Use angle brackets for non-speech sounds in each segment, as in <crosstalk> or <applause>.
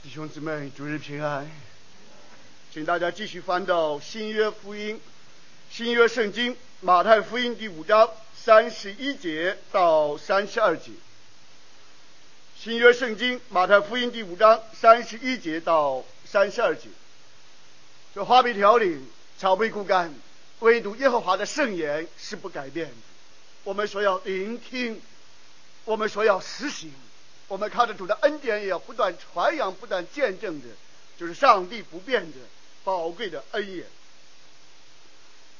弟兄姊妹，主日平安。请大家继续翻到新约福音、新约圣经马太福音第五章三十一节到三十二节。新约圣经马太福音第五章三十一节到三十二节。这花陂条里，草被枯干，唯独耶和华的圣言是不改变的。我们所要聆听，我们所要实行。我们靠着主的恩典，也要不断传扬、不断见证的，就是上帝不变的宝贵的恩典。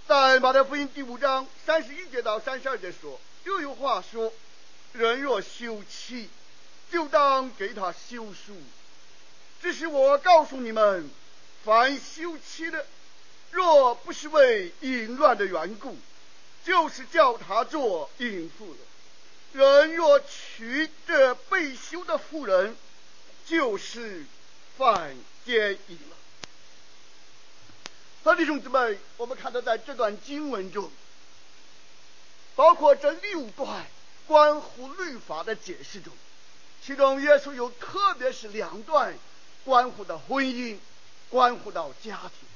在马太福音第五章三十一节到三十二节说，又有话说：人若休妻，就当给他休书。只是我告诉你们，凡休妻的，若不是为淫乱的缘故，就是叫他做淫妇了。人若娶这被休的妇人，就是犯奸淫了。好，弟兄姊妹，我们看到在这段经文中，包括这六段关乎律法的解释中，其中耶稣有特别是两段关乎到婚姻，关乎到家庭。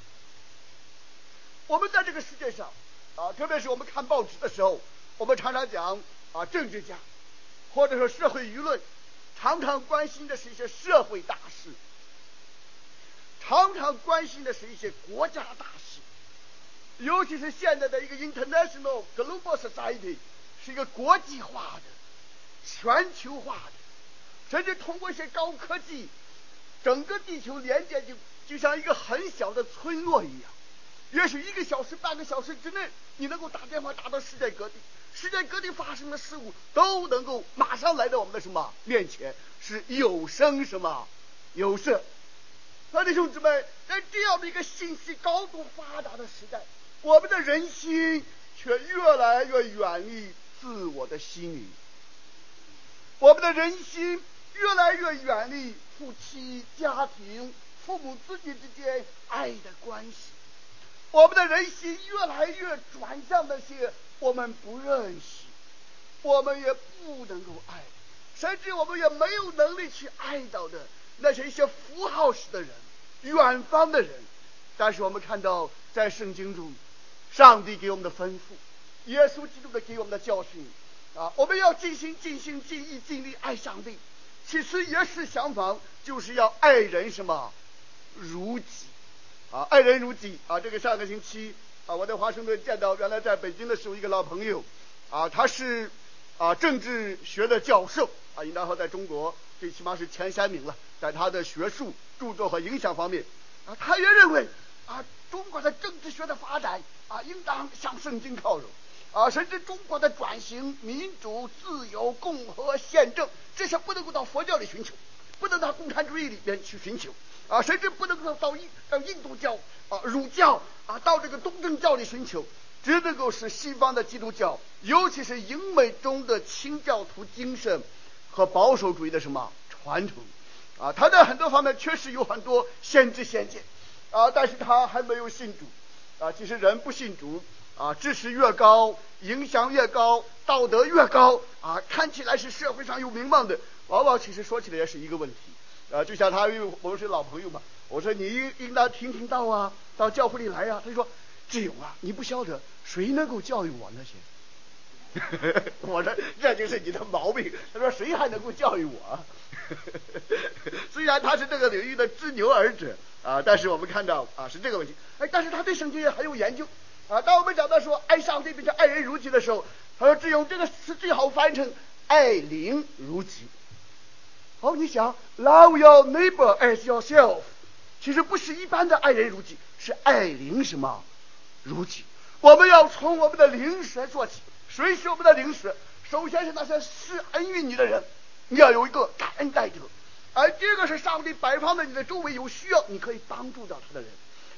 我们在这个世界上啊，特别是我们看报纸的时候，我们常常讲。啊，政治家，或者说社会舆论，常常关心的是一些社会大事，常常关心的是一些国家大事，尤其是现在的一个 international global society，是一个国际化的、全球化的，甚至通过一些高科技，整个地球连接就就像一个很小的村落一样，也许一个小时、半个小时之内，你能够打电话打到世界各地。世界各地发生的事物都能够马上来到我们的什么面前？是有声什么有色？那弟兄姊妹，在这样的一个信息高度发达的时代，我们的人心却越来越远离自我的心灵。我们的人心越来越远离夫妻、家庭、父母自己之间爱的关系。我们的人心越来越转向那些。我们不认识，我们也不能够爱，甚至我们也没有能力去爱到的那些一些符号式的人、远方的人。但是我们看到，在圣经中，上帝给我们的吩咐，耶稣基督的给我们的教训啊，我们要尽心、尽心、尽意、尽力爱上帝。其实也是相反，就是要爱人什么如己啊，爱人如己啊。这个上个星期。啊，我在华盛顿见到原来在北京的时候一个老朋友，啊，他是啊政治学的教授，啊，应当说在中国最起码是前三名了，在他的学术著作和影响方面，啊，他也认为啊中国的政治学的发展啊应当向圣经靠拢，啊，甚至中国的转型民主、自由、共和、宪政这些不能够到佛教里寻求，不能到共产主义里边去寻求。啊，甚至不能够到印到印度教啊、儒教啊，到这个东正教里寻求，只能够是西方的基督教，尤其是英美中的清教徒精神和保守主义的什么传统啊，他在很多方面确实有很多先知先见啊，但是他还没有信主啊。其实人不信主啊，知识越高，影响越高，道德越高啊，看起来是社会上有名望的，往往其实说起来也是一个问题。啊，就像他，因为我们是老朋友嘛。我说你应应当听听道啊，到教会里来呀、啊。他就说志勇啊，你不晓得谁能够教育我那些？<laughs> 我说这就是你的毛病。他说谁还能够教育我？<laughs> 虽然他是这个领域的知牛耳者啊，但是我们看到啊是这个问题。哎，但是他对圣经也很有研究啊。当我们讲到说爱上帝并且爱人如己的时候，他说志勇这个词最好翻译成爱邻如己。哦，你想 love your neighbor as yourself，其实不是一般的爱人如己，是爱邻什么如己。我们要从我们的邻舍做起。谁是我们的邻舍？首先是那些施恩于你的人，你要有一个感恩戴德。而第二个是上帝摆放在你的周围有需要，你可以帮助到他的人。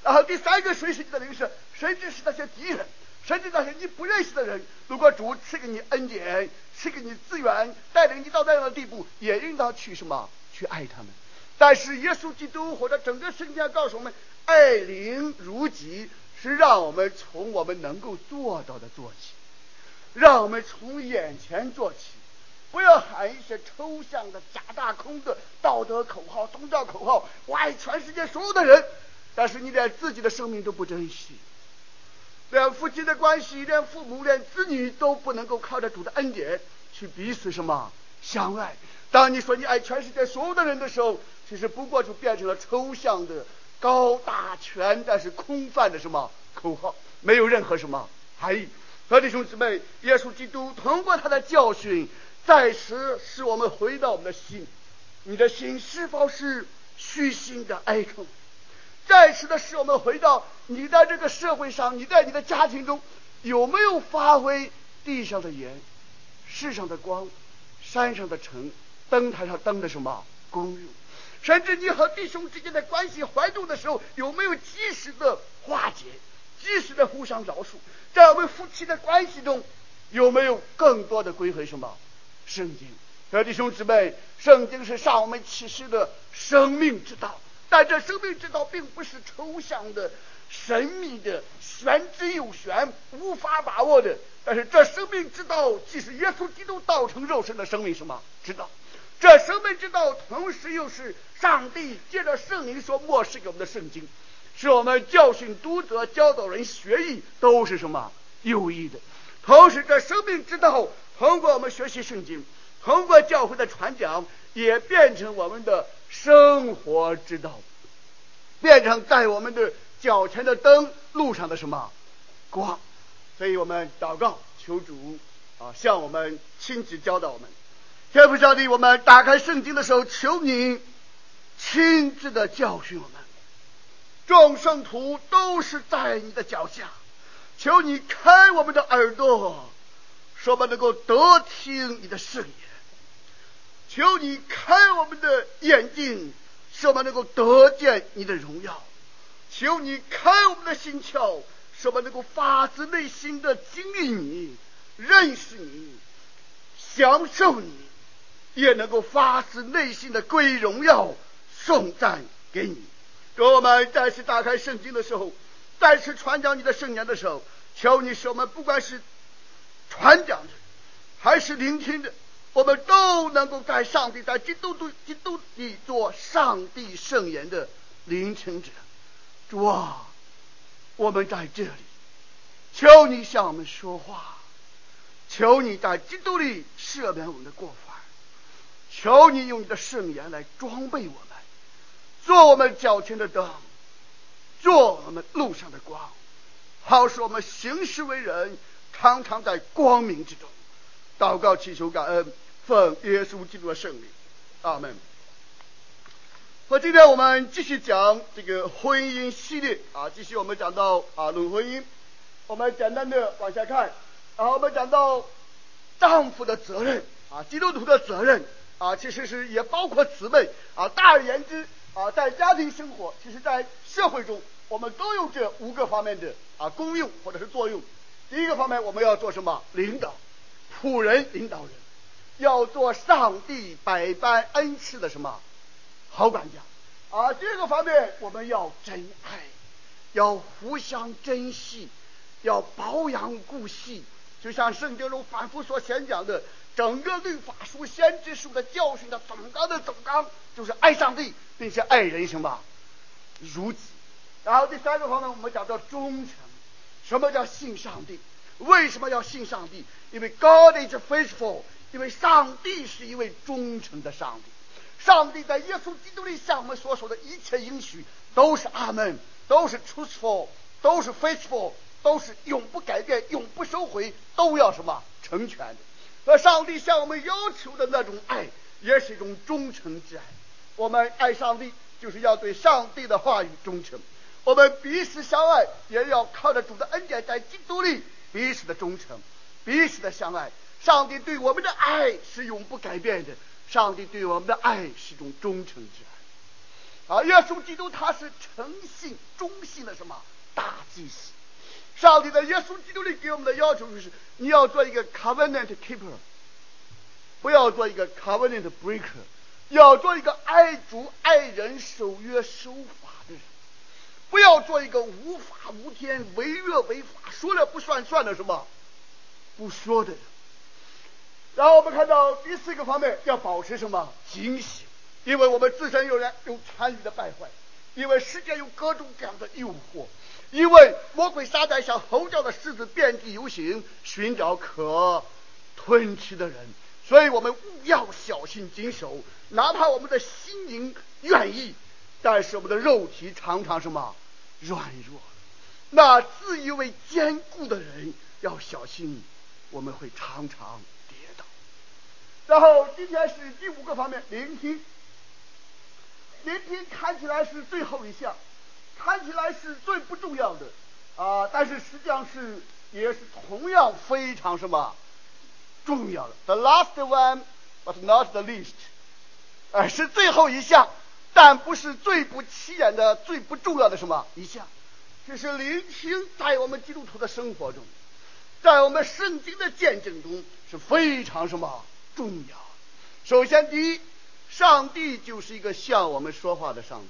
然后第三个，谁是你的邻舍？甚至是那些敌人，甚至那些你不认识的人。如果主赐给你恩典。赐给你资源，带领你到那样的地步，也应当去什么？去爱他们。但是耶稣基督或者整个圣经告诉我们，爱邻如己，是让我们从我们能够做到的做起，让我们从眼前做起，不要喊一些抽象的、假大空的道德口号、宗教口号，我爱全世界所有的人，但是你连自己的生命都不珍惜，连夫妻的关系、连父母、连子女都不能够靠着主的恩典去彼此什么相爱。当你说你爱全世界所有的人的时候，其实不过就变成了抽象的、高大全但是空泛的什么口号，没有任何什么含义。和弟兄姊妹，耶稣基督通过他的教训，再次使我们回到我们的心。你的心是否是虚心的哀痛？再次的使我们回到你在这个社会上，你在你的家庭中有没有发挥地上的盐、世上的光、山上的城、灯台上灯的什么功用？甚至你和弟兄之间的关系怀中的时候，有没有及时的化解？及时的互相饶恕，在我们夫妻的关系中，有没有更多的归回什么？圣经，弟兄姊妹，圣经是上我们启示的生命之道，但这生命之道并不是抽象的、神秘的、玄之又玄、无法把握的。但是这生命之道，既是耶稣基督道成肉身的生命什么之道？这生命之道，同时又是上帝借着圣灵所默示给我们的圣经。是我们教训读者、教导人学义都是什么有益的。同时，这生命之道通过我们学习圣经，通过教会的传讲，也变成我们的生活之道，变成在我们的脚前的灯，路上的什么光。所以我们祷告求主啊，向我们亲自教导我们。天父上帝，我们打开圣经的时候，求你亲自的教训我们。众圣徒都是在你的脚下，求你开我们的耳朵，使我们能够得听你的圣言；求你开我们的眼睛，使我们能够得见你的荣耀；求你开我们的心窍，使我们能够发自内心的经历你、认识你、享受你，也能够发自内心的归荣耀、颂赞给你。当我们再次打开圣经的时候，再次传讲你的圣言的时候，求你使我们不管是传讲的，还是聆听的，我们都能够在上帝在基督里基督里做上帝圣言的聆听者。主啊，我们在这里，求你向我们说话，求你在基督里赦免我们的过犯，求你用你的圣言来装备我们。做我们脚前的灯，做我们路上的光，好使我们行事为人常常在光明之中。祷告祈求感恩，奉耶稣基督的圣名，阿门。好，今天我们继续讲这个婚姻系列啊，继续我们讲到啊论婚姻，我们简单的往下看，然后我们讲到丈夫的责任啊，基督徒的责任啊，其实是也包括姊妹啊，大而言之。啊，在家庭生活，其实，在社会中，我们都有这五个方面的啊功用或者是作用。第一个方面，我们要做什么？领导，仆人领导人，要做上帝百般恩赐的什么好管家。啊，第二个方面，我们要真爱，要互相珍惜，要保养顾惜。就像圣经中反复所宣讲的，整个律法书、先知书的教训的总纲的总纲，就是爱上帝。并且爱人什么如己，然后第三个方面，我们讲到忠诚。什么叫信上帝？为什么要信上帝？因为 God is faithful，因为上帝是一位忠诚的上帝。上帝在耶稣基督里向我们所说的一切应许都是阿门，都是 truthful，都是 faithful，都是永不改变、永不收回，都要什么成全的。而上帝向我们要求的那种爱，也是一种忠诚之爱。我们爱上帝，就是要对上帝的话语忠诚；我们彼此相爱，也要靠着主的恩典，在基督里彼此的忠诚，彼此的相爱。上帝对我们的爱是永不改变的，上帝对我们的爱是一种忠诚之爱。啊，耶稣基督他是诚信忠信的什么大祭司？上帝在耶稣基督里给我们的要求就是：你要做一个 covenant keeper，不要做一个 covenant breaker。要做一个爱主爱人、守约守法的人，不要做一个无法无天、违约违法、说了不算算的什么不说的。人。然后我们看到第四个方面，要保持什么？警醒，因为我们自身有人有参与的败坏，因为世界有各种各样的诱惑，因为魔鬼撒旦像吼叫的狮子遍地游行，寻找可吞吃的人，所以我们务要小心谨守，哪怕我们的心灵愿意，但是我们的肉体常常什么？软弱，那自以为坚固的人要小心，我们会常常跌倒。然后今天是第五个方面，聆听。聆听看起来是最后一项，看起来是最不重要的啊，但是实际上是也是同样非常什么重要的。The last one, but not the least，哎，是最后一项，但不是最不起眼的、最不重要的什么一项。这是聆听，在我们基督徒的生活中，在我们圣经的见证中是非常什么。重要。首先，第一，上帝就是一个向我们说话的上帝。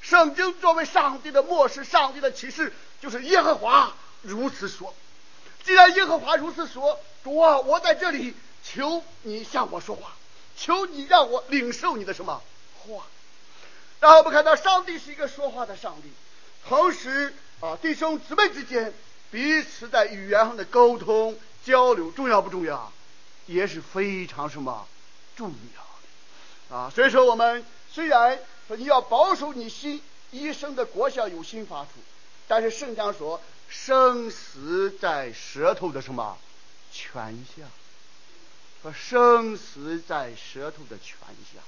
圣经作为上帝的默示，上帝的启示，就是耶和华如此说。既然耶和华如此说，主啊，我在这里，求你向我说话，求你让我领受你的什么话。然后我们看到，上帝是一个说话的上帝，同时啊，弟兄姊妹之间彼此在语言上的沟通交流，重要不重要？也是非常什么重要的啊！所以说，我们虽然说你要保守你心，一生的果效由心发出，但是圣经上说，生死在舌头的什么权下？说生死在舌头的权下。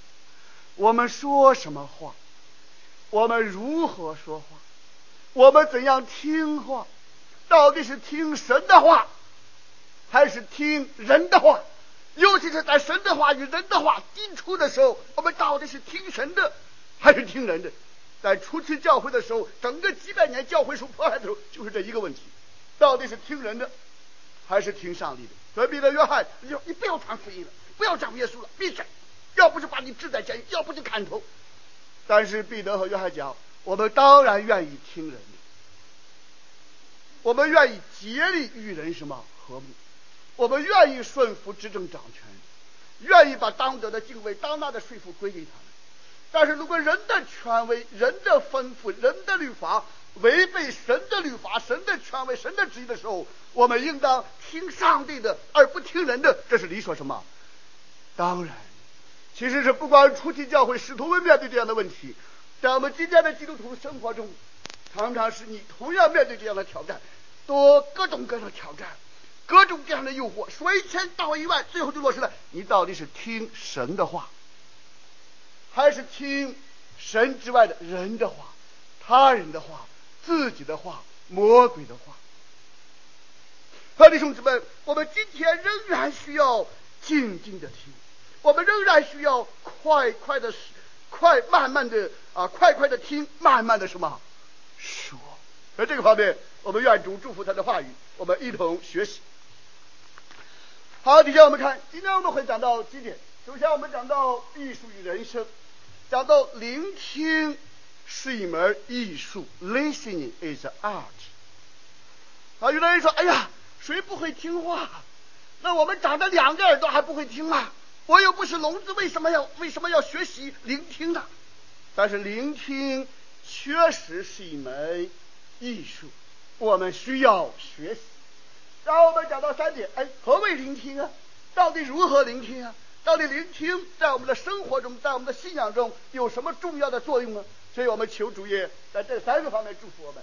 我们说什么话？我们如何说话？我们怎样听话？到底是听神的话，还是听人的话？尤其是在神的话与人的话抵触的时候，我们到底是听神的还是听人的？在初期教会的时候，整个几百年教会受迫害的时候，就是这一个问题：到底是听人的还是听上帝的？所以彼得、约翰，你说你不要传福音了，不要讲耶稣了，闭嘴！要不是把你置在监狱，要不就砍头。但是彼得和约翰讲，我们当然愿意听人，我们愿意竭力与人什么和睦。我们愿意顺服执政掌权，愿意把当得的敬畏、当纳的税赋归给他们。但是如果人的权威、人的吩咐、人的律法违背神的律法、神的权威、神的旨意的时候，我们应当听上帝的，而不听人的。这是理所什么？当然，其实是不管初期教会使徒们面对这样的问题，在我们今天的基督徒生活中，常常是你同样面对这样的挑战，多各种各样的挑战。各种各样的诱惑，说一千道一万，最后就落实了。你到底是听神的话，还是听神之外的人的话、他人的话、自己的话、魔鬼的话？好，弟兄姊妹，我们今天仍然需要静静的听，我们仍然需要快快的、快慢慢的啊，快快的听，慢慢的什么说？在这个方面，我们愿主祝福他的话语，我们一同学习。好，底下我们看，今天我们会讲到几点。首先，我们讲到艺术与人生，讲到聆听是一门艺术，Listening is art。啊，有的人说：“哎呀，谁不会听话？那我们长着两个耳朵还不会听吗？我又不是聋子，为什么要为什么要学习聆听呢？”但是，聆听确实是一门艺术，我们需要学习。然后我们讲到三点，哎，何为聆听啊？到底如何聆听啊？到底聆听在我们的生活中，在我们的信仰中有什么重要的作用呢？所以我们求主也在这三个方面祝福我们。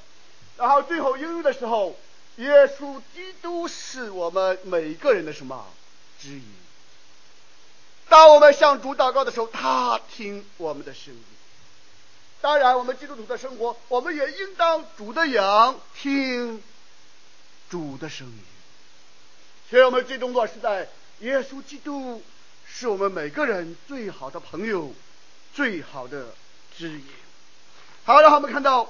然后最后应用的时候，耶稣基督是我们每个人的什么指引？当我们向主祷告的时候，他听我们的声音。当然，我们基督徒的生活，我们也应当主的羊听主的声音。所以我们最终落实在耶稣基督是我们每个人最好的朋友，最好的指引。好，然后我们看到，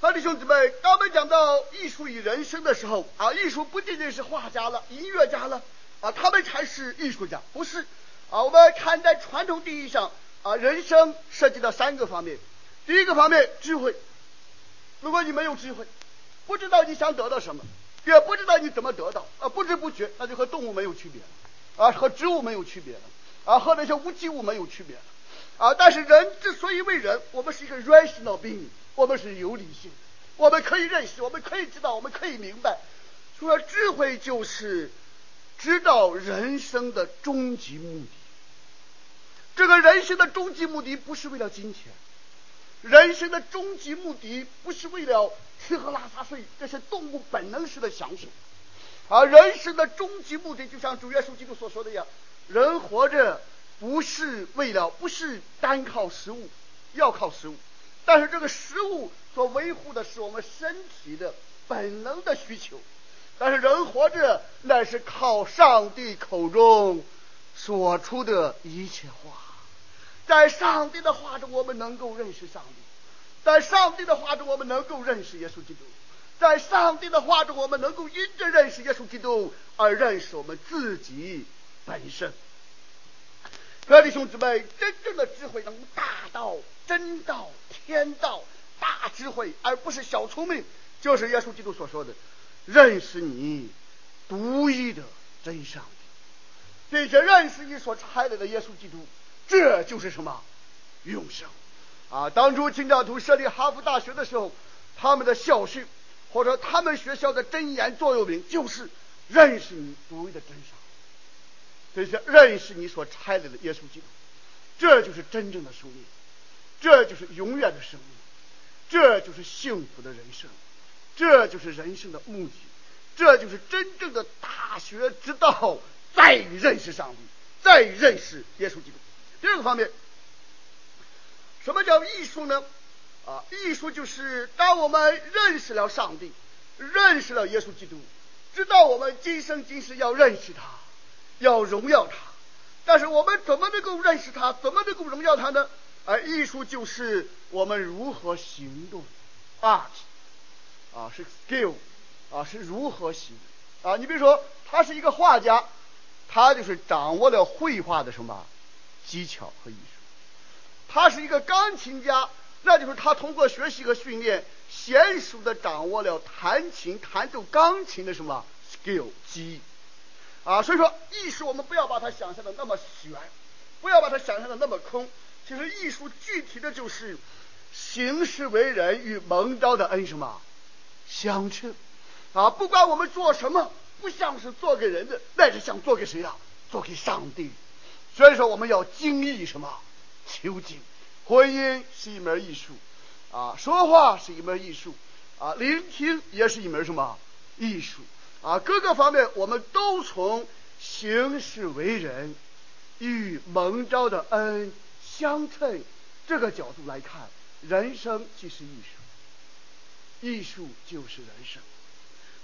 好，弟兄姊妹，当我们讲到艺术与人生的时候啊，艺术不仅仅是画家了、音乐家了啊，他们才是艺术家，不是啊。我们看在传统意义上啊，人生涉及到三个方面。第一个方面，智慧。如果你没有智慧，不知道你想得到什么。也不知道你怎么得到啊，不知不觉那就和动物没有区别了啊，和植物没有区别了啊，和那些无机物没有区别了啊。但是人之所以为人，我们是一个 rational being，我们是有理性的，我们可以认识，我们可以知道，我们可以明白。说智慧就是知道人生的终极目的。这个人生的终极目的不是为了金钱。人生的终极目的不是为了吃喝拉撒睡这些动物本能式的享受，而人生的终极目的就像主耶稣基督所说的一样，人活着不是为了，不是单靠食物，要靠食物，但是这个食物所维护的是我们身体的本能的需求，但是人活着乃是靠上帝口中说出的一切话。在上帝的话中，我们能够认识上帝；在上帝的话中，我们能够认识耶稣基督；在上帝的话中，我们能够因着认识耶稣基督而认识我们自己本身。各位弟兄姊妹，真正的智慧能大道、真道、天道、大智慧，而不是小聪明，就是耶稣基督所说的：认识你独一的真上帝，并且认识你所差来的耶稣基督。这就是什么永生啊！当初清教徒设立哈佛大学的时候，他们的校训或者他们学校的箴言座右铭就是“认识你独一的真相”，这些认识你所差来的耶稣基督，这就是真正的生命，这就是永远的生命，这就是幸福的人生，这就是人生的目的，这就是真正的大学之道，在于认识上帝，在于认识耶稣基督。第二个方面，什么叫艺术呢？啊，艺术就是当我们认识了上帝，认识了耶稣基督，知道我们今生今世要认识他，要荣耀他。但是我们怎么能够认识他？怎么能够荣耀他呢？啊、艺术就是我们如何行动，art，啊是 skill，啊是如何行啊？你比如说，他是一个画家，他就是掌握了绘画的什么？技巧和艺术，他是一个钢琴家，那就是他通过学习和训练，娴熟的掌握了弹琴、弹奏钢琴的什么 skill 技艺啊。所以说，艺术我们不要把它想象的那么玄，不要把它想象的那么空。其实艺术具体的就是行事为人与蒙招的恩什么相称啊。不管我们做什么，不像是做给人的，那是想做给谁呀？做给上帝。所以说，我们要精益什么？求精。婚姻是一门艺术，啊，说话是一门艺术，啊，聆听也是一门什么艺术？啊，各个方面我们都从行事为人与蒙召的恩相称这个角度来看，人生即是艺术，艺术就是人生。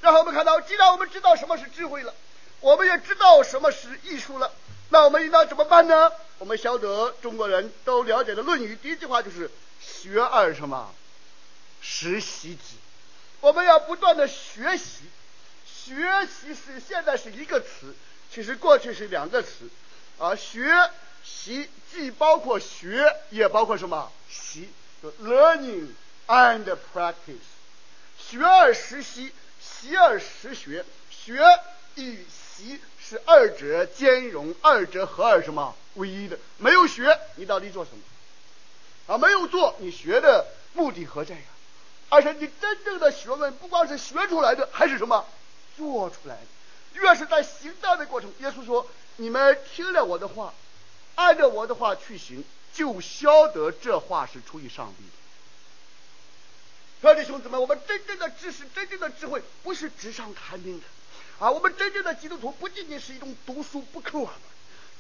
然后我们看到，既然我们知道什么是智慧了，我们也知道什么是艺术了。那我们应当怎么办呢？我们晓得中国人都了解的《论语》第一句话就是“学而什么？时习之”。我们要不断的学习，学习是现在是一个词，其实过去是两个词啊。学习既包括学，也包括什么习？就 learning and practice。学而时习，习而时学，学与习。是二者兼容，二者合二什么唯一的？没有学，你到底做什么？啊，没有做，你学的目的何在呀？而且你真正的学问，不光是学出来的，还是什么做出来的？越是在行道的过程，耶稣说：“你们听了我的话，按照我的话去行，就晓得这话是出于上帝的。”各位兄姊妹，我们真正的知识，真正的智慧，不是纸上谈兵的。啊，我们真正的基督徒不仅仅是一种读书不课的，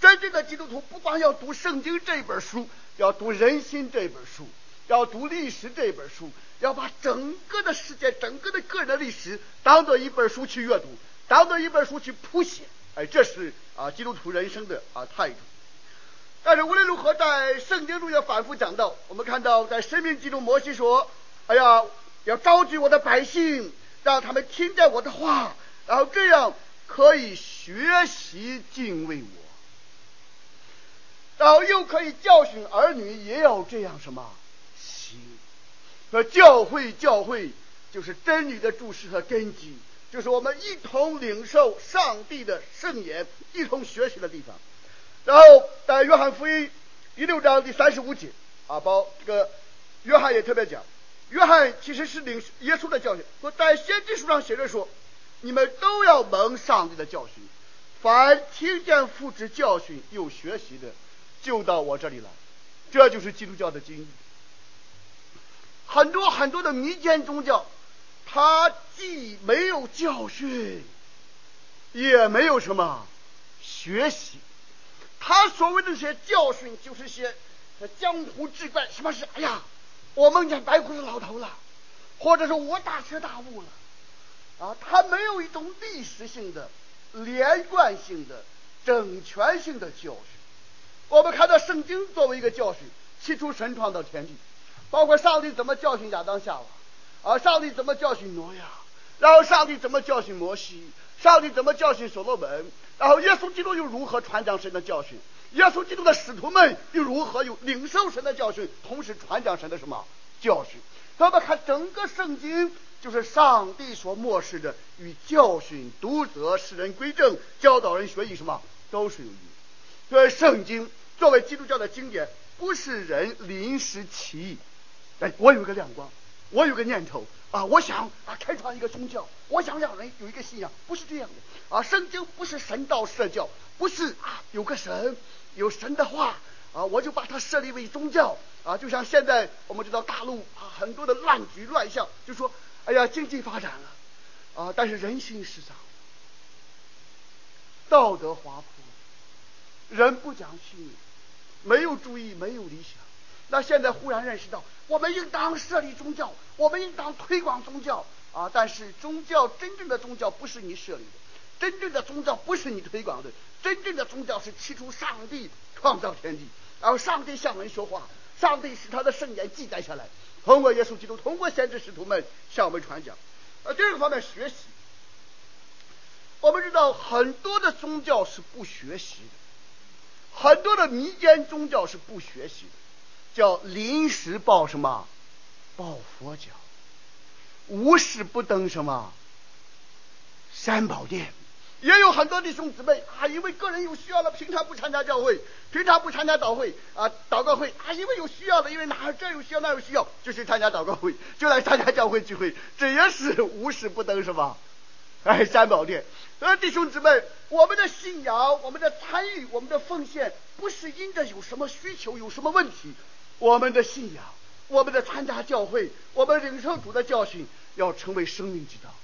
真正的基督徒不光要读圣经这本书，要读人心这本书，要读历史这本书，要把整个的世界、整个的个人的历史当做一本书去阅读，当做一本书去谱写。哎，这是啊基督徒人生的啊态度。但是无论如何，在圣经中也反复讲到，我们看到在申命记中，摩西说：“哎呀，要召集我的百姓，让他们听见我的话。”然后这样可以学习敬畏我，然后又可以教训儿女，也要这样什么行？和教会教会就是真理的注释和根基，就是我们一同领受上帝的圣言、一同学习的地方。然后在约翰福音第六章第三十五节啊，包这个约翰也特别讲，约翰其实是领耶稣的教训，说在先知书上写着说，你们都要蒙上帝的教训，凡听见父之教训又学习的，就到我这里来。这就是基督教的经义。很多很多的民间宗教，它既没有教训，也没有什么学习。他所谓的这些教训，就是些江湖志怪，什么是？哎呀，我梦见白胡子老头了，或者是我大彻大悟了。啊，他没有一种历史性的、连贯性的、整全性的教训。我们看到圣经作为一个教训，起初神创造天地，包括上帝怎么教训亚当夏娃，啊，上帝怎么教训挪亚，然后上帝怎么教训摩西，上帝怎么教训所罗门，然后耶稣基督又如何传讲神的教训，耶稣基督的使徒们又如何有领受神的教训，同时传讲神的什么教训？那么看整个圣经，就是上帝所漠视的与教训、督责、使人归正、教导人学义什么都是有益。所以，圣经作为基督教的经典，不是人临时起意。哎，我有个亮光，我有个念头啊，我想啊开创一个宗教，我想让人有一个信仰，不是这样的啊。圣经不是神道社教，不是啊有个神有神的话啊，我就把它设立为宗教啊。就像现在我们知道大陆啊很多的乱局乱象，就说哎呀经济发展了啊，但是人心失丧，道德滑坡。人不讲信用，没有主义，没有理想。那现在忽然认识到，我们应当设立宗教，我们应当推广宗教啊！但是宗教真正的宗教不是你设立的，真正的宗教不是你推广的，真正的宗教是起初上帝创造天地，然后上帝向人说话，上帝使他的圣言记载下来，通过耶稣基督，通过先知使徒们向我们传讲。呃，第二个方面学习，我们知道很多的宗教是不学习的。很多的民间宗教是不学习的，叫临时抱什么，抱佛脚，无事不登什么三宝殿。也有很多弟兄姊妹啊，因为个人有需要了，平常不参加教会，平常不参加祷会啊，祷告会啊，因为有需要的，因为哪这有需要那有需要，就去参加祷告会，就来参加教会聚会，这也是无事不登什么。哎，三宝殿，呃，弟兄姊妹，我们的信仰，我们的参与，我们的奉献，不是因着有什么需求，有什么问题。我们的信仰，我们的参加教会，我们领受主的教训，要成为生命之道，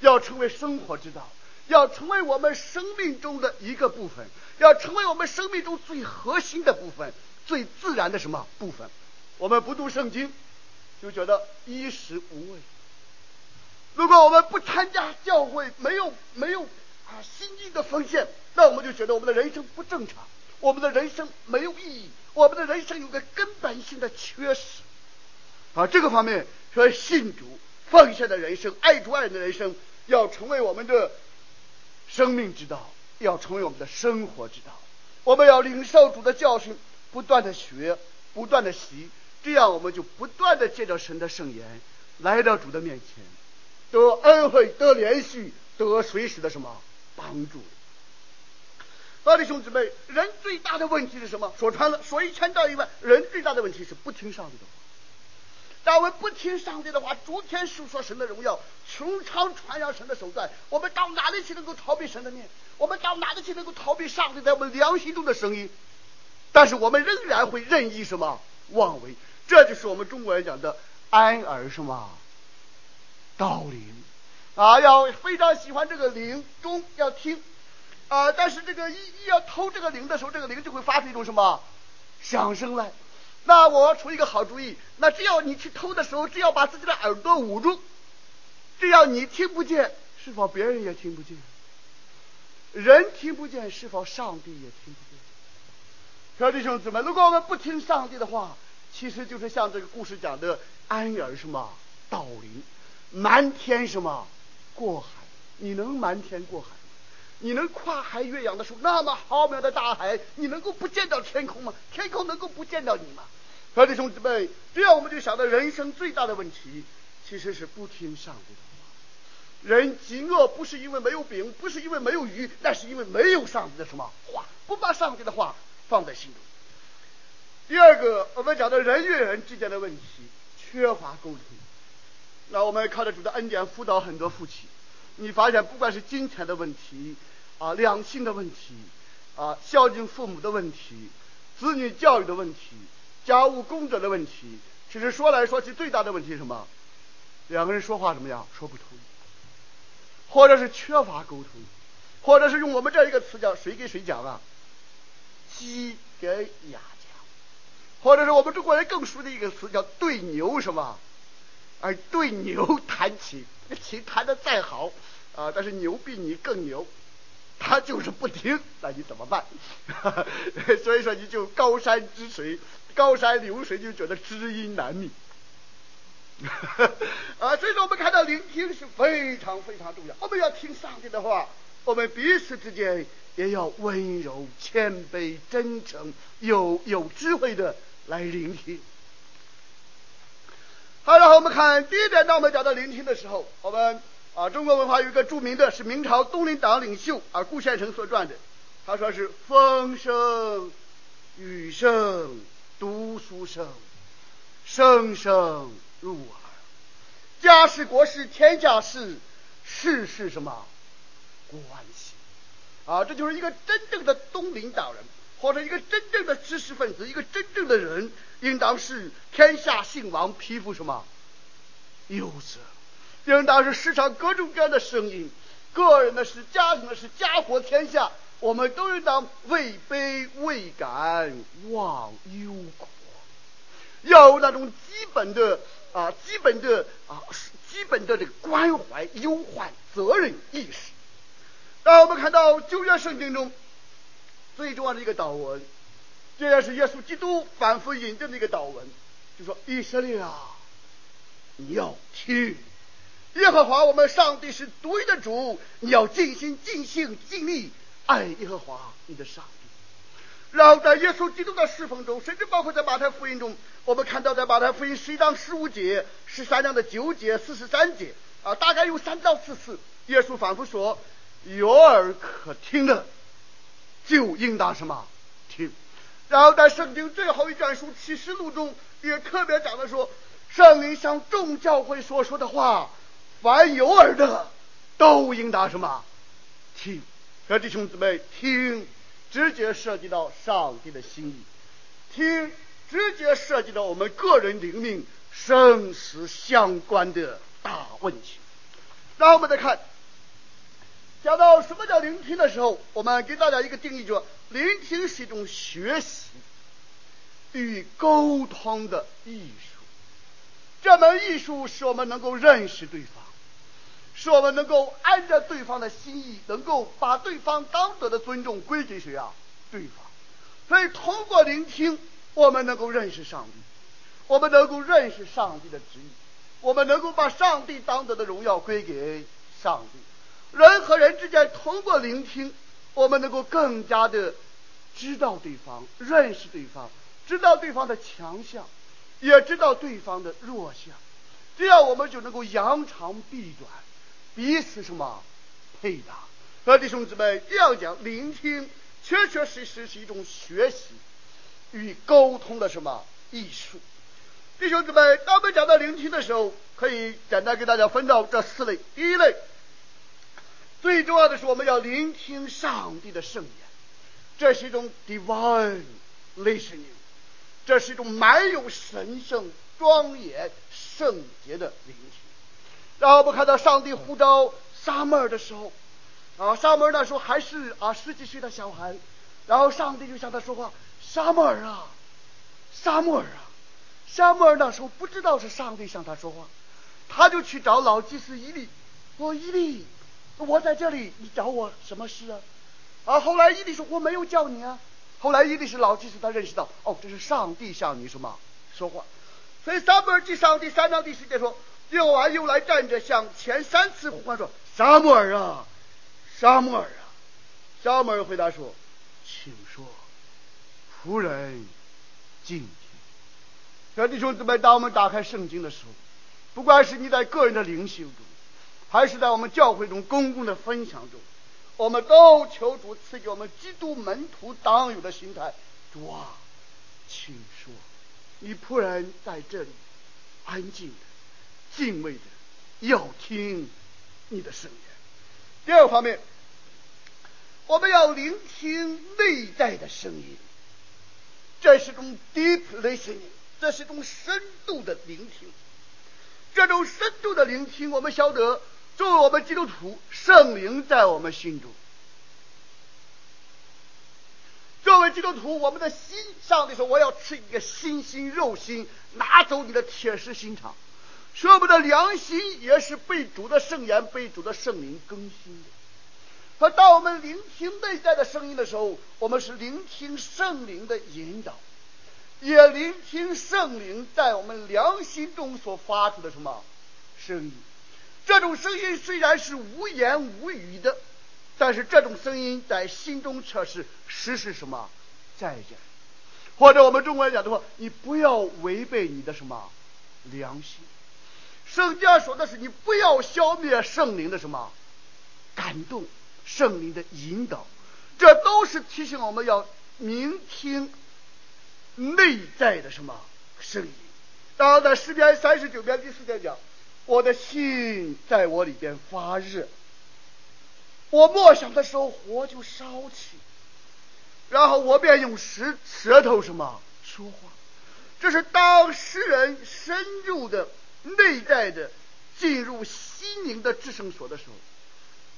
要成为生活之道，要成为我们生命中的一个部分，要成为我们生命中最核心的部分，最自然的什么部分？我们不读圣经，就觉得衣食无味。如果我们不参加教会，没有没有啊心意的奉献，那我们就觉得我们的人生不正常，我们的人生没有意义，我们的人生有个根本性的缺失。啊，这个方面说信主奉献的人生，爱主爱人的人生，要成为我们的生命之道，要成为我们的生活之道。我们要领受主的教训，不断的学，不断的习，这样我们就不断的借着神的圣言来到主的面前。得恩惠，得怜恤，得随时的什么帮助？啊，弟兄姊妹，人最大的问题是什么？说穿了，说一千道一万，人最大的问题是不听上帝的话。当我们不听上帝的话，逐天述说神的荣耀，穹苍传扬神的手段，我们到哪里去能够逃避神的面？我们到哪里去能够逃避上帝在我们良心中的声音？但是我们仍然会任意什么妄为？这就是我们中国人讲的安而什么？道灵啊，要非常喜欢这个铃钟要听啊，但是这个一一要偷这个铃的时候，这个铃就会发出一种什么响声来。那我出一个好主意，那只要你去偷的时候，只要把自己的耳朵捂住，只要你听不见，是否别人也听不见？人听不见，是否上帝也听不见？小弟兄姊妹，如果我们不听上帝的话，其实就是像这个故事讲的安耳什么道灵。瞒天什么过海？你能瞒天过海？你能跨海越洋的时候，那么浩渺的大海，你能够不见到天空吗？天空能够不见到你吗？各位弟兄弟们，这样我们就想到人生最大的问题，其实是不听上帝的话。人饥饿不是因为没有饼，不是因为没有鱼，那是因为没有上帝的什么话，不把上帝的话放在心中。第二个，我们讲的人与人之间的问题，缺乏沟通。那我们靠着主的恩典辅导很多夫妻，你发现不管是金钱的问题啊，两性的问题啊，孝敬父母的问题，子女教育的问题，家务工作的问题，其实说来说去最大的问题是什么？两个人说话怎么样？说不通。或者是缺乏沟通，或者是用我们这一个词叫谁给谁讲啊？鸡给鸭讲，或者是我们中国人更熟的一个词叫对牛什么？哎，对牛 <laughs> 弹琴，那琴弹的再好啊，但是牛比你更牛，他就是不听，那你怎么办？<laughs> 所以说你就高山之水，高山流水就觉得知音难觅。<laughs> 啊，所以说我们看到聆听是非常非常重要。我们要听上帝的话，我们彼此之间也要温柔、谦卑、真诚、有有智慧的来聆听。好，然后我们看第一点，当我们讲到聆听的时候，我们啊，中国文化有一个著名的是明朝东林党领袖啊顾先生所撰的，他说是风声、雨声、读书声，声声。入耳，家事国事天下事，事事什么关系啊？这就是一个真正的东林党人，或者一个真正的知识分子，一个真正的人，应当是天下兴亡，匹夫什么有责，应当是市场各种各样的声音，个人的事、家庭的事、家国天下，我们都应当位卑未敢忘忧国，要有那种基本的。啊，基本的啊，基本的这个关怀、忧患、责任意识。当我们看到旧约圣经中最重要的一个祷文，这也是耶稣基督反复引证的一个祷文，就说：“以色列啊，你要听，耶和华我们上帝是独一的主，你要尽心、尽性、尽力爱耶和华你的上帝。”然后在耶稣基督的侍奉中，甚至包括在马太福音中，我们看到在马太福音十一章十五节、十三章的九节、四十三节啊，大概有三到四次，耶稣反复说：“有耳可听的，就应当什么听。”然后在圣经最后一卷书启示录中，也特别讲的说：“圣灵向众教会所说的话，凡有耳的，都应当什么听。”和弟兄姊妹听。直接涉及到上帝的心意，听，直接涉及到我们个人灵命生死相关的大问题。然后我们再看，讲到什么叫聆听的时候，我们给大家一个定义，就聆听是一种学习与沟通的艺术。这门艺术使我们能够认识对方。使我们能够按照对方的心意，能够把对方当得的尊重归给谁啊？对方。所以通过聆听，我们能够认识上帝，我们能够认识上帝的旨意，我们能够把上帝当得的荣耀归给上帝。人和人之间通过聆听，我们能够更加的知道对方，认识对方，知道对方的强项，也知道对方的弱项，这样我们就能够扬长避短。彼此什么配搭？和弟兄姊妹这样讲，聆听确确实实是一种学习与沟通的什么艺术？弟兄姊妹，当我们讲到聆听的时候，可以简单给大家分到这四类。第一类，最重要的是我们要聆听上帝的圣言，这是一种 divine listening，这是一种满有神圣庄严圣洁的聆听。然后我们看到上帝呼召撒母耳的时候，啊，撒母耳那时候还是啊十几岁的小孩，然后上帝就向他说话：“撒母耳啊，撒母耳啊！”撒母耳那时候不知道是上帝向他说话，他就去找老祭司伊利，说：“伊利，我在这里，你找我什么事啊？”啊，后来伊利说：“我没有叫你啊。”后来伊利是老祭司，他认识到哦，这是上帝向你什么说话，所以撒母耳记上第三章第十节说。耶和华又来站着，向前三次呼唤说：“撒母耳啊，撒母耳啊！”撒母耳回答说：“请说，仆人静听。”小弟兄姊妹，当我们打开圣经的时候，不管是你在个人的灵修中，还是在我们教会中公共的分享中，我们都求主赐给我们基督门徒当有的心态。主啊，请说，你仆人在这里，安静的、敬畏的，要听你的声音。第二方面，我们要聆听内在的声音，这是种 deep listening，这是种深度的聆听。这种深度的聆听，我们晓得。作为我们基督徒，圣灵在我们心中。作为基督徒，我们的心上帝说：“我要吃一个心心肉心，拿走你的铁石心肠。”说我们的良心也是被主的圣言、被主的圣灵更新的。和当我们聆听内在的声音的时候，我们是聆听圣灵的引导，也聆听圣灵在我们良心中所发出的什么声音。这种声音虽然是无言无语的，但是这种声音在心中却是实是什么在人，或者我们中国人讲的话，你不要违背你的什么良心。圣经说的是你不要消灭圣灵的什么感动，圣灵的引导，这都是提醒我们要聆听内在的什么声音。当然，在诗篇三十九篇第四节讲。我的心在我里边发热，我默想的时候火就烧起，然后我便用舌舌头什么说话，这是当诗人深入的内在的进入心灵的至圣所的时候，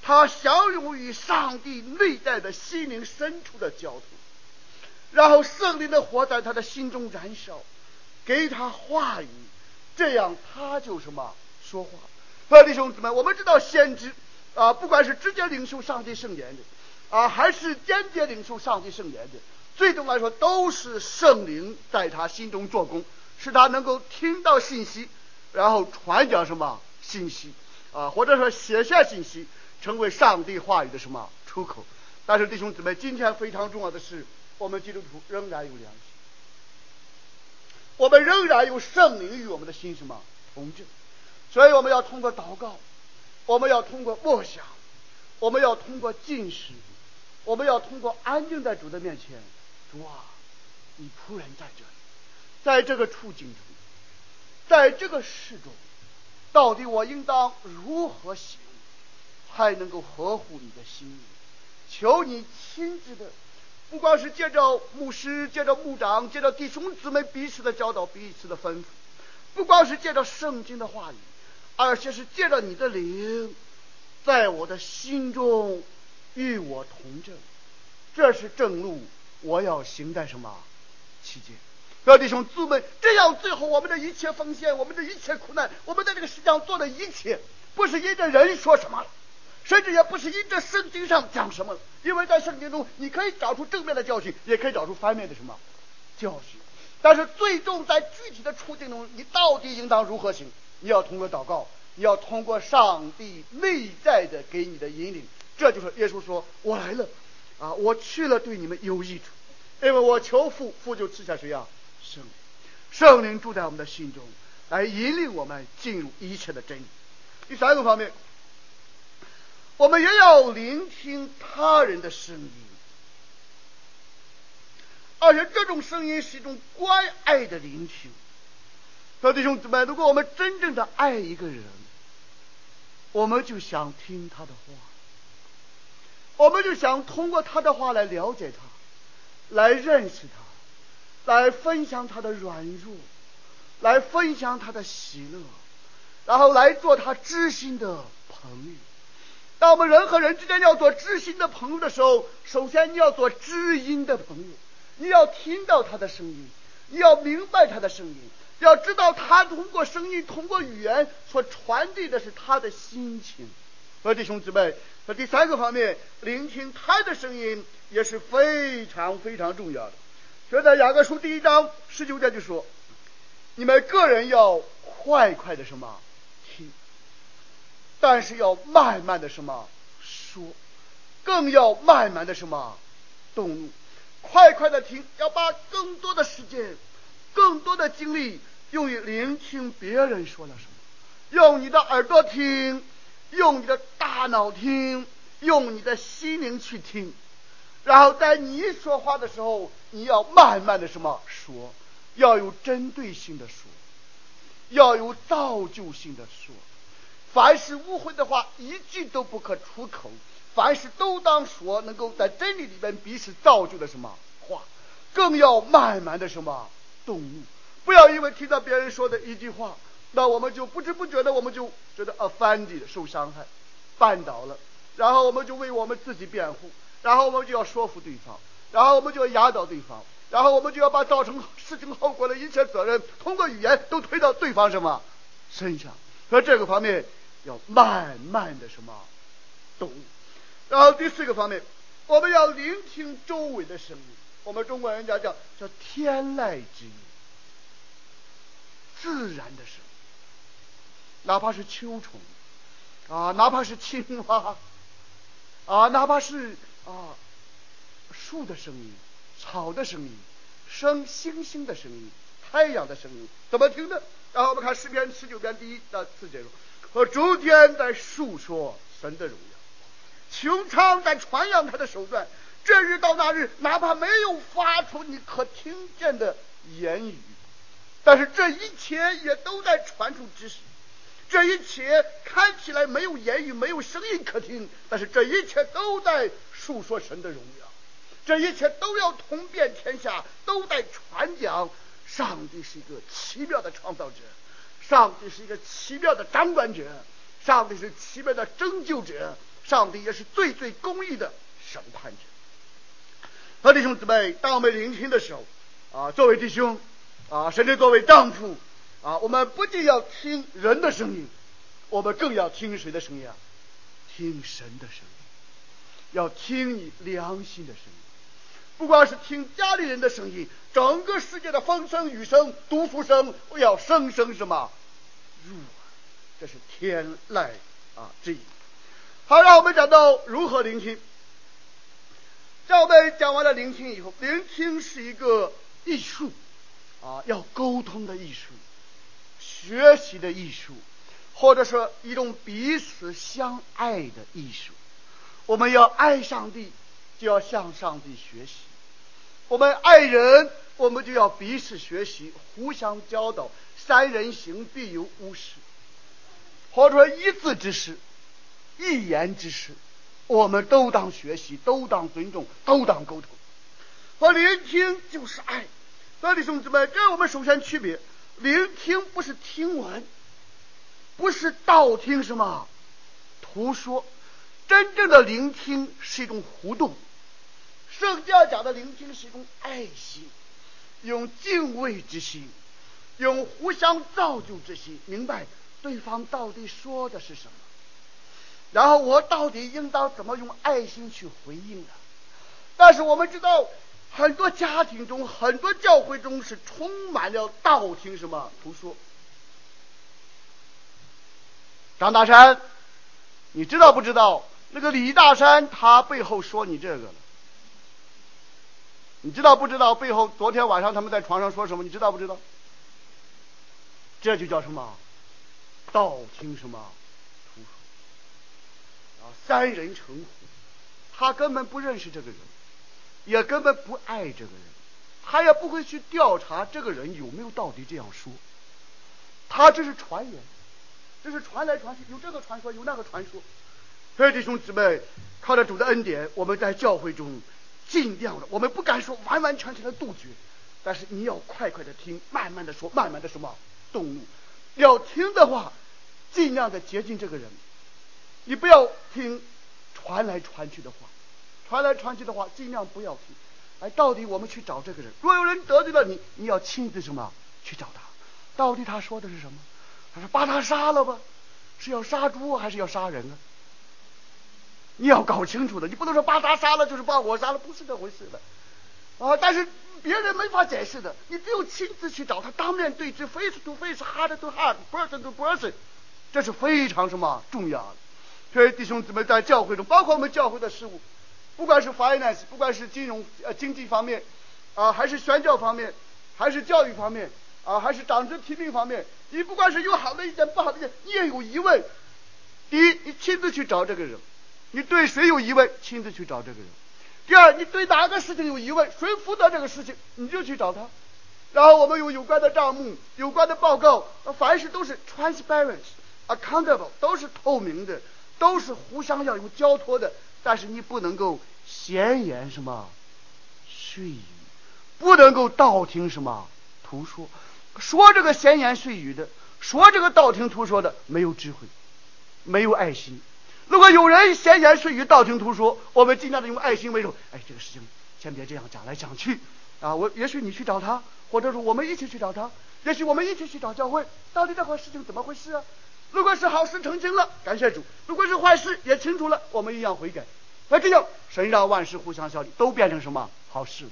他享有与上帝内在的心灵深处的交通，然后圣灵的火在他的心中燃烧，给他话语，这样他就什么。说话，各位弟兄姊妹，我们知道先知啊，不管是直接领受上帝圣言的啊，还是间接领受上帝圣言的，最终来说都是圣灵在他心中做工，使他能够听到信息，然后传讲什么信息啊，或者说写下信息，成为上帝话语的什么出口。但是弟兄姊妹，今天非常重要的是，我们基督徒仍然有良心，我们仍然有圣灵与我们的心什么同证。所以我们要通过祷告，我们要通过默想，我们要通过禁食，我们要通过安静在主的面前。主啊，你仆人在这里，在这个处境中，在这个事中，到底我应当如何行，才能够合乎你的心意？求你亲自的，不光是借着牧师、借着牧长、借着弟兄姊妹彼此的教导、彼此的吩咐，不光是借着圣经的话语。而且是借着你的灵，在我的心中与我同证，这是正路，我要行在什么期间？各位弟兄姊妹，这样最后我们的一切奉献，我们的一切苦难，我们在这个世界上做的一切，不是因着人说什么了，甚至也不是因着圣经上讲什么了，因为在圣经中你可以找出正面的教训，也可以找出反面的什么教训，但是最终在具体的处境中，你到底应当如何行？你要通过祷告，你要通过上帝内在的给你的引领，这就是耶稣说：“我来了，啊，我去了对你们有益处，因为我求父，父就赐下谁呀？圣灵，圣灵住在我们的心中，来引领我们进入一切的真理。第三个方面，我们也要聆听他人的声音，而且这种声音是一种关爱的聆听。”各弟兄姊妹，如果我们真正的爱一个人，我们就想听他的话，我们就想通过他的话来了解他，来认识他，来分享他的软弱，来分享他的喜乐，然后来做他知心的朋友。当我们人和人之间要做知心的朋友的时候，首先你要做知音的朋友，你要听到他的声音，你要明白他的声音。要知道，他通过声音、通过语言所传递的是他的心情。所以弟兄姊妹，和第三个方面，聆听他的声音也是非常非常重要的。所以在雅各书第一章十九节就说：“你们个人要快快的什么？听，但是要慢慢的什么？说，更要慢慢的什么？动怒。快快的听，要把更多的时间。”更多的精力用于聆听别人说了什么，用你的耳朵听，用你的大脑听，用你的心灵去听，然后在你说话的时候，你要慢慢的什么？说，要有针对性的说，要有造就性的说。凡是污秽的话，一句都不可出口；凡事都当说能够在真理里面彼此造就的什么话，更要慢慢的什么？动怒，不要因为听到别人说的一句话，那我们就不知不觉的我们就觉得 offended 受伤害，绊倒了，然后我们就为我们自己辩护，然后我们就要说服对方，然后我们就要压倒对方，然后我们就要把造成事情后果的一切责任通过语言都推到对方什么身上，和这个方面。要慢慢的什么懂，然后第四个方面，我们要聆听周围的声音。我们中国人家叫叫天籁之音，自然的声音，哪怕是秋虫啊，哪怕是青蛙啊，哪怕是啊树的声音、草的声音、生星星的声音、太阳的声音，怎么听的？然后我们看诗篇十九篇第一到四节中。和诸天在述说神的荣耀，穹苍在传扬他的手段。这日到那日，哪怕没有发出你可听见的言语，但是这一切也都在传出知识。这一切看起来没有言语，没有声音可听，但是这一切都在述说神的荣耀。这一切都要通遍天下，都在传讲上帝是一个奇妙的创造者。上帝是一个奇妙的掌管者，上帝是奇妙的拯救者，上帝也是最最公义的审判者。和弟兄姊妹，当我们聆听的时候，啊，作为弟兄，啊，甚至作为丈夫，啊，我们不仅要听人的声音，我们更要听谁的声音啊？听神的声音，要听你良心的声音。不光是听家里人的声音，整个世界的风声、雨声、读书声，我要声声什么入耳？这是天籁啊之音。好，让我们讲到如何聆听。在我们讲完了聆听以后，聆听是一个艺术啊，要沟通的艺术，学习的艺术，或者说一种彼此相爱的艺术。我们要爱上帝。就要向上帝学习，我们爱人，我们就要彼此学习，互相教导。三人行，必有吾师，或者说一字之师，一言之师，我们都当学习，都当尊重，都当沟通。和聆听就是爱。所以弟兄姊妹，这我们首先区别：聆听不是听闻，不是道听什么途说，真正的聆听是一种互动。圣教讲的聆听是一种爱心，用敬畏之心，用互相造就之心，明白对方到底说的是什么，然后我到底应当怎么用爱心去回应呢？但是我们知道，很多家庭中，很多教会中是充满了道听什么途说。张大山，你知道不知道那个李大山他背后说你这个了？你知道不知道背后昨天晚上他们在床上说什么？你知道不知道？这就叫什么？道听什么途说啊！三人成虎，他根本不认识这个人，也根本不爱这个人，他也不会去调查这个人有没有到底这样说。他这是传言，这是传来传去，有这个传说，有那个传说。所以弟兄姊妹，靠着主的恩典，我们在教会中。尽量的，我们不敢说完完全全的杜绝，但是你要快快的听，慢慢的说，慢慢的什么动怒。要听的话，尽量的接近这个人，你不要听传来传去的话，传来传去的话尽量不要听。哎，到底我们去找这个人，若有人得罪了你，你要亲自什么去找他？到底他说的是什么？他说把他杀了吧，是要杀猪还是要杀人啊？你要搞清楚的，你不能说把他杀了就是把我杀了，不是这回事的啊！但是别人没法解释的，你只有亲自去找他，当面对质，face to face，heart to heart，person to person，这是非常什么重要的。所以弟兄姊妹在教会中，包括我们教会的事务，不管是 finance，不管是金融呃经济方面啊，还是宣教方面，还是教育方面啊，还是长子提名方面，你不管是有好的意见不好的意见，你也有疑问。第一，你亲自去找这个人；你对谁有疑问，亲自去找这个人。第二，你对哪个事情有疑问，谁负责这个事情，你就去找他。然后我们有有关的账目、有关的报告，凡事都是 transparent、accountable，都是透明的，都是互相要有交托的。但是你不能够闲言什么碎语，不能够道听什么途说。说这个闲言碎语的，说这个道听途说的，没有智慧，没有爱心。如果有人闲言碎语、道听途说，我们尽量的用爱心为首。哎，这个事情先别这样讲来讲去啊！我也许你去找他。或者说我们一起去找他，也许我们一起去找教会，到底这回事情怎么回事啊？如果是好事成经了，感谢主；如果是坏事也清楚了，我们一样悔改。那这样，神让万事互相效力，都变成什么好事了？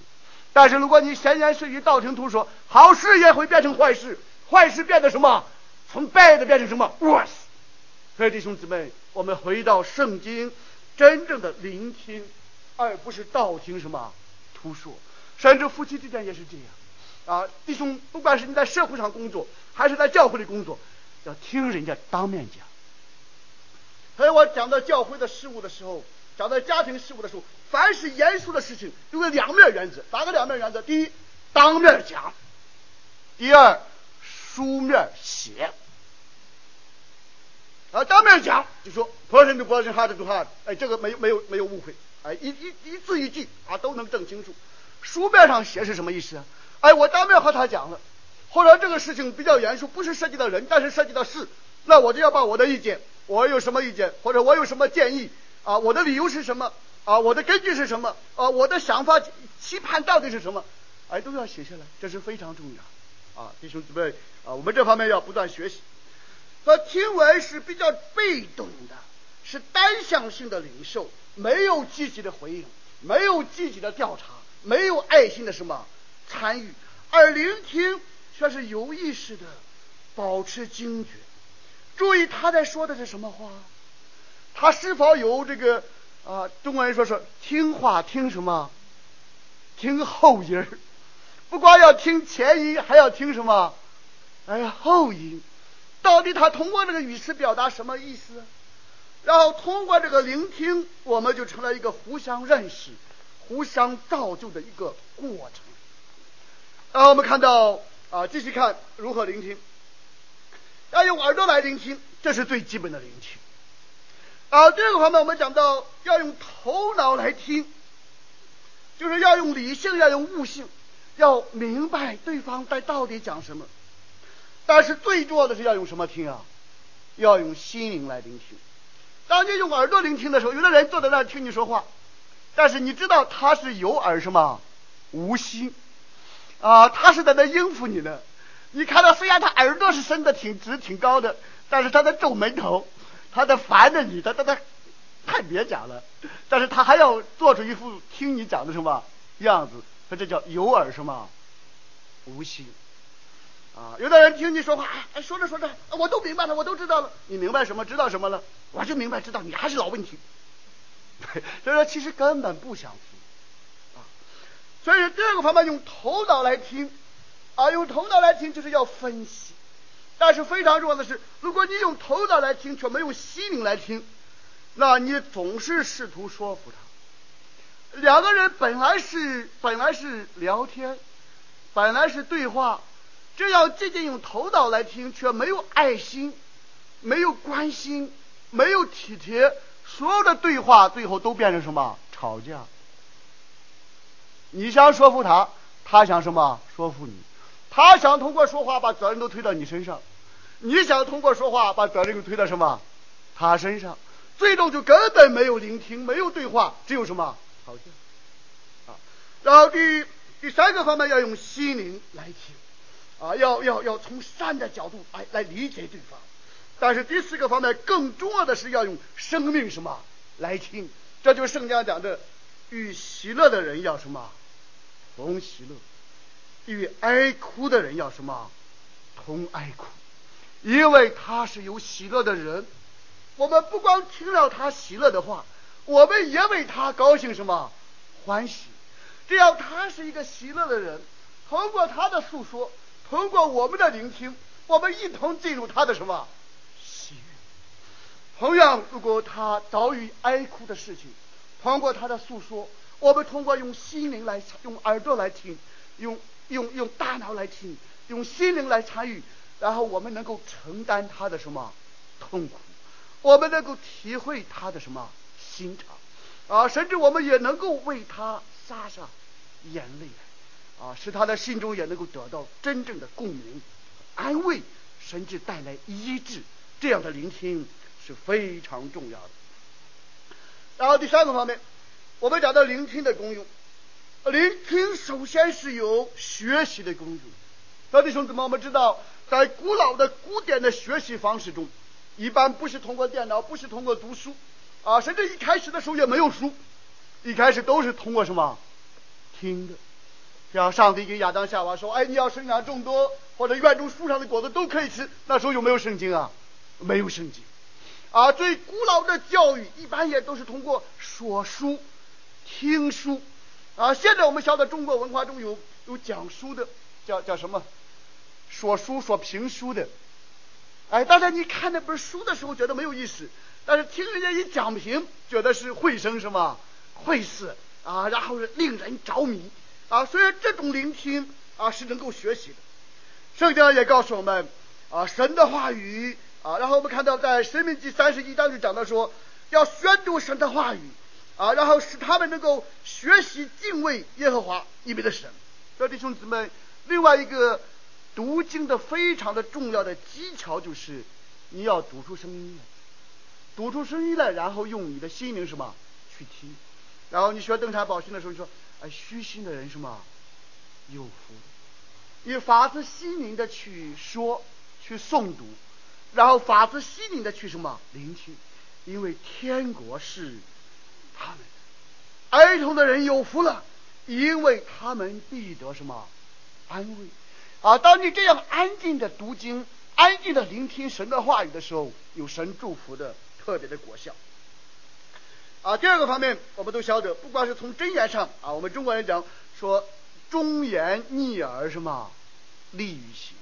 但是如果你闲言碎语、道听途说，好事也会变成坏事，坏事变得什么？从 bad 变成什么 worse？所以弟兄姊妹，我们回到圣经，真正的聆听，而不是道听什么途说。甚至夫妻之间也是这样。啊，弟兄，不管是你在社会上工作，还是在教会里工作，要听人家当面讲。所以我讲到教会的事务的时候，讲到家庭事务的时候，凡是严肃的事情，有个两面原则。哪个两面原则？第一，当面讲；第二，书面写。啊，当面讲就说 person to person，heart to heart，哎，这个没有没有没有误会，哎，一一一字一句啊都能证清楚。书面上写是什么意思啊？哎，我当面和他讲了，或者这个事情比较严肃，不是涉及到人，但是涉及到事，那我就要把我的意见，我有什么意见，或者我有什么建议啊，我的理由是什么啊，我的根据是什么啊，我的想法期盼到底是什么，哎，都要写下来，这是非常重要啊，弟兄姊妹啊，我们这方面要不断学习。那听闻是比较被动的，是单向性的领受，没有积极的回应，没有积极的调查，没有爱心的什么。参与，而聆听却是有意识的，保持警觉，注意他在说的是什么话，他是否有这个啊？中国人说是听话听什么？听后音儿，不光要听前音，还要听什么？哎呀，后音，到底他通过这个语词表达什么意思？然后通过这个聆听，我们就成了一个互相认识、互相造就的一个过程。啊我们看到啊，继续看如何聆听，要用耳朵来聆听，这是最基本的聆听。啊，第二个方面我们讲到要用头脑来听，就是要用理性，要用悟性，要明白对方在到底讲什么。但是最重要的是要用什么听啊？要用心灵来聆听。当你用耳朵聆听的时候，有的人坐在那儿听你说话，但是你知道他是有耳什么？无心。啊，他是在那应付你呢。你看到，虽然他耳朵是伸的挺直、挺高的，但是他在皱眉头，他在烦着你，他他他太别讲了。但是他还要做出一副听你讲的什么样子，他这叫有耳什么？无心。啊，有的人听你说话，哎，说着说着，我都明白了，我都知道了。你明白什么？知道什么了？我就明白，知道，你还是老问题。<laughs> 所以说其实根本不想。所以第二个方法用头脑来听，啊，用头脑来听就是要分析。但是非常重要的是，如果你用头脑来听却没有心灵来听，那你总是试图说服他。两个人本来是本来是聊天，本来是对话，这样仅仅用头脑来听却没有爱心，没有关心，没有体贴，所有的对话最后都变成什么？吵架。你想说服他，他想什么？说服你。他想通过说话把责任都推到你身上，你想通过说话把责任都推到什么？他身上，最终就根本没有聆听，没有对话，只有什么？吵架。啊，然后第第三个方面要用心灵来听，啊，要要要从善的角度来来理解对方。但是第四个方面更重要的是要用生命什么来听，这就是圣经讲的，与喜乐的人要什么？同喜乐，与哀哭的人要什么？同哀哭，因为他是有喜乐的人。我们不光听了他喜乐的话，我们也为他高兴什么？欢喜。只要他是一个喜乐的人，通过他的诉说，通过我们的聆听，我们一同进入他的什么？喜悦。同样，如果他遭遇哀哭的事情，通过他的诉说，我们通过用心灵来用耳朵来听，用用用大脑来听，用心灵来参与，然后我们能够承担他的什么痛苦，我们能够体会他的什么心肠。啊，甚至我们也能够为他洒上眼泪，啊，使他的心中也能够得到真正的共鸣、安慰，甚至带来医治。这样的聆听是非常重要的。然后第三个方面，我们讲到聆听的功用，聆听首先是有学习的功用。那弟兄弟们，我们知道，在古老的古典的学习方式中，一般不是通过电脑，不是通过读书。啊，甚至一开始的时候也没有书，一开始都是通过什么听的。像上帝给亚当夏娃说：“哎，你要生养众多，或者园中树上的果子都可以吃。”那时候有没有圣经啊？没有圣经。啊，最古老的教育一般也都是通过说书、听书。啊，现在我们晓得中国文化中有有讲书的，叫叫什么？说书说评书的。哎，大家你看那本书的时候觉得没有意思。但是听人家一讲评，觉得是绘声什么绘事啊，然后是令人着迷啊，所以这种聆听啊是能够学习的。圣经也告诉我们啊，神的话语啊，然后我们看到在《生命记》三十一章就讲到说，要宣读神的话语啊，然后使他们能够学习敬畏耶和华你们的神。所以弟兄姊妹，另外一个读经的非常的重要的技巧就是你要读出声音来。读出声音来，然后用你的心灵什么去听，然后你学登山宝训的时候，你说哎，虚心的人什么？有福，你发自心灵的去说去诵读，然后发自心灵的去什么？聆听，因为天国是他们的，哀痛的人有福了，因为他们必得什么安慰啊！当你这样安静的读经，安静的聆听神的话语的时候，有神祝福的。特别的果效啊！第二个方面，我们都晓得，不管是从真言上啊，我们中国人讲说，忠言逆耳什么利于行，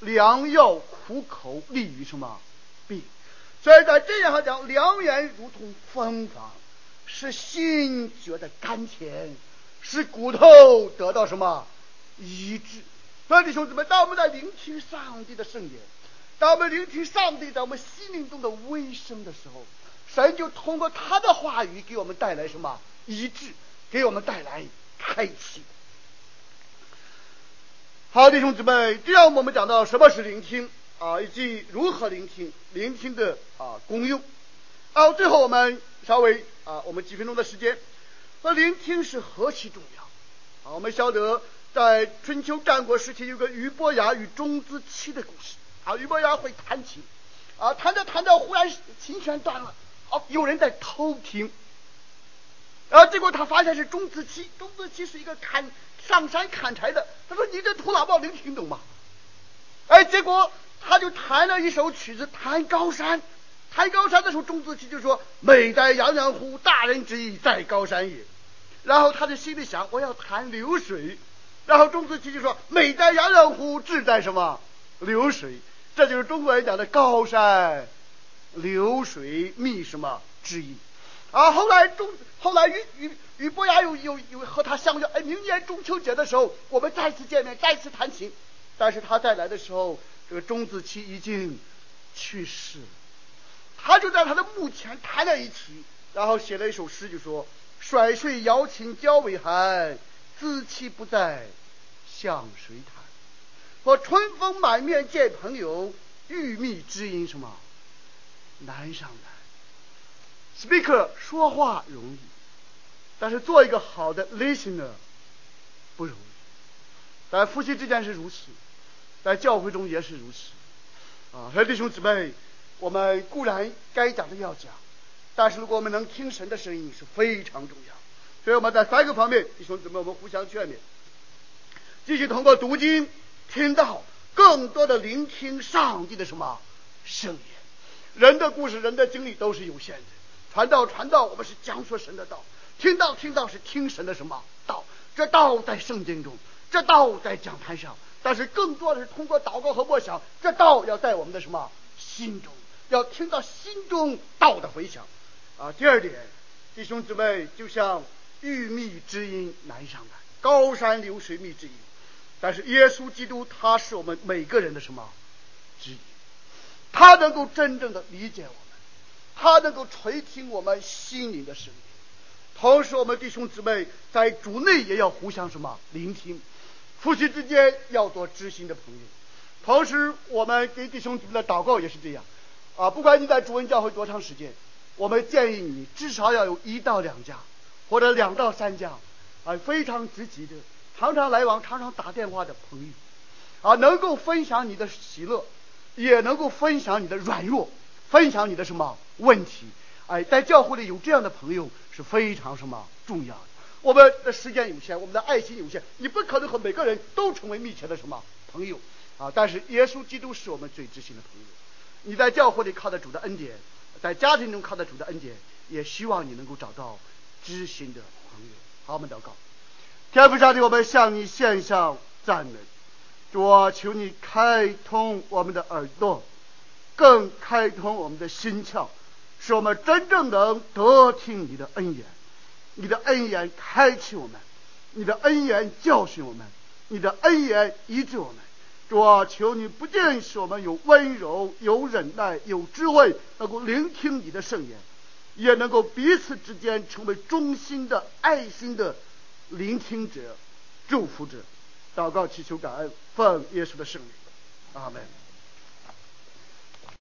良药苦口利于什么病。所以在箴言上讲，良言如同芬芳，是心觉得甘甜，使骨头得到什么医治。所以弟兄姊妹，当我们在聆听上帝的圣言。当我们聆听上帝在我们心灵中的微声的时候，神就通过他的话语给我们带来什么医治，给我们带来开启。好，弟兄姊妹，这样我们讲到什么是聆听啊，以及如何聆听，聆听的啊功用。到最后我们稍微啊，我们几分钟的时间，那聆听是何其重要啊！我们晓得在春秋战国时期有个俞伯牙与钟子期的故事。啊，俞伯牙会弹琴，啊，弹着弹着，忽然琴弦断了，哦，有人在偷听，啊，结果他发现是钟子期，钟子期是一个砍上山砍柴的，他说：“你这土老帽能听懂吗？”哎，结果他就弹了一首曲子，弹高山，弹高山的时候，钟子期就说：“美哉洋洋乎，大人之意在高山也。”然后他的心里想：“我要弹流水。”然后钟子期就说：“美哉洋洋乎，志在什么？流水。”这就是中国人讲的高山流水觅什么之意啊？后来中后来俞俞俞伯牙又又又和他相约，哎，明年中秋节的时候我们再次见面，再次弹琴。但是他再来的时候，这个钟子期已经去世了。他就在他的墓前弹了一曲，然后写了一首诗，就说：“甩碎瑶琴交尾寒，知期不在向谁弹？”我春风满面见朋友，欲觅知音什么难上难。Speaker 说话容易，但是做一个好的 listener 不容易。在夫妻之间是如此，在教会中也是如此。啊，弟兄姊妹，我们固然该讲的要讲，但是如果我们能听神的声音是非常重要。所以我们在三个方面，弟兄姊妹，我们互相劝勉，继续通过读经。听到更多的聆听上帝的什么圣言？人的故事、人的经历都是有限的。传道、传道，我们是讲说神的道；听到、听到，是听神的什么道？这道在圣经中，这道在讲坛上，但是更多的是通过祷告和默想，这道要在我们的什么心中？要听到心中道的回响。啊，第二点，弟兄姊妹，就像玉密之音难上来，高山流水蜜之音。但是耶稣基督他是我们每个人的什么知音？他能够真正的理解我们，他能够垂听我们心灵的声音。同时，我们弟兄姊妹在主内也要互相什么聆听，夫妻之间要做知心的朋友。同时，我们给弟兄姊妹的祷告也是这样啊，不管你在主恩教会多长时间。我们建议你至少要有一到两家，或者两到三家，啊，非常积极的，常常来往、常常打电话的朋友，啊，能够分享你的喜乐，也能够分享你的软弱，分享你的什么问题？哎，在教会里有这样的朋友是非常什么重要的。我们的时间有限，我们的爱心有限，你不可能和每个人都成为密切的什么朋友啊。但是耶稣基督是我们最知心的朋友。你在教会里靠得主的恩典。在家庭中靠得主的恩典，也希望你能够找到知心的朋友。好，我们祷告。天父上帝，我们向你献上赞美。主啊，求你开通我们的耳朵，更开通我们的心窍，使我们真正能得听你的恩言。你的恩言开启我们，你的恩言教训我们，你的恩言医治我们。主啊，求你不仅使我们有温柔、有忍耐、有智慧，能够聆听你的圣言，也能够彼此之间成为忠心的、爱心的聆听者、祝福者。祷告祈求感恩，奉耶稣的圣名，阿门。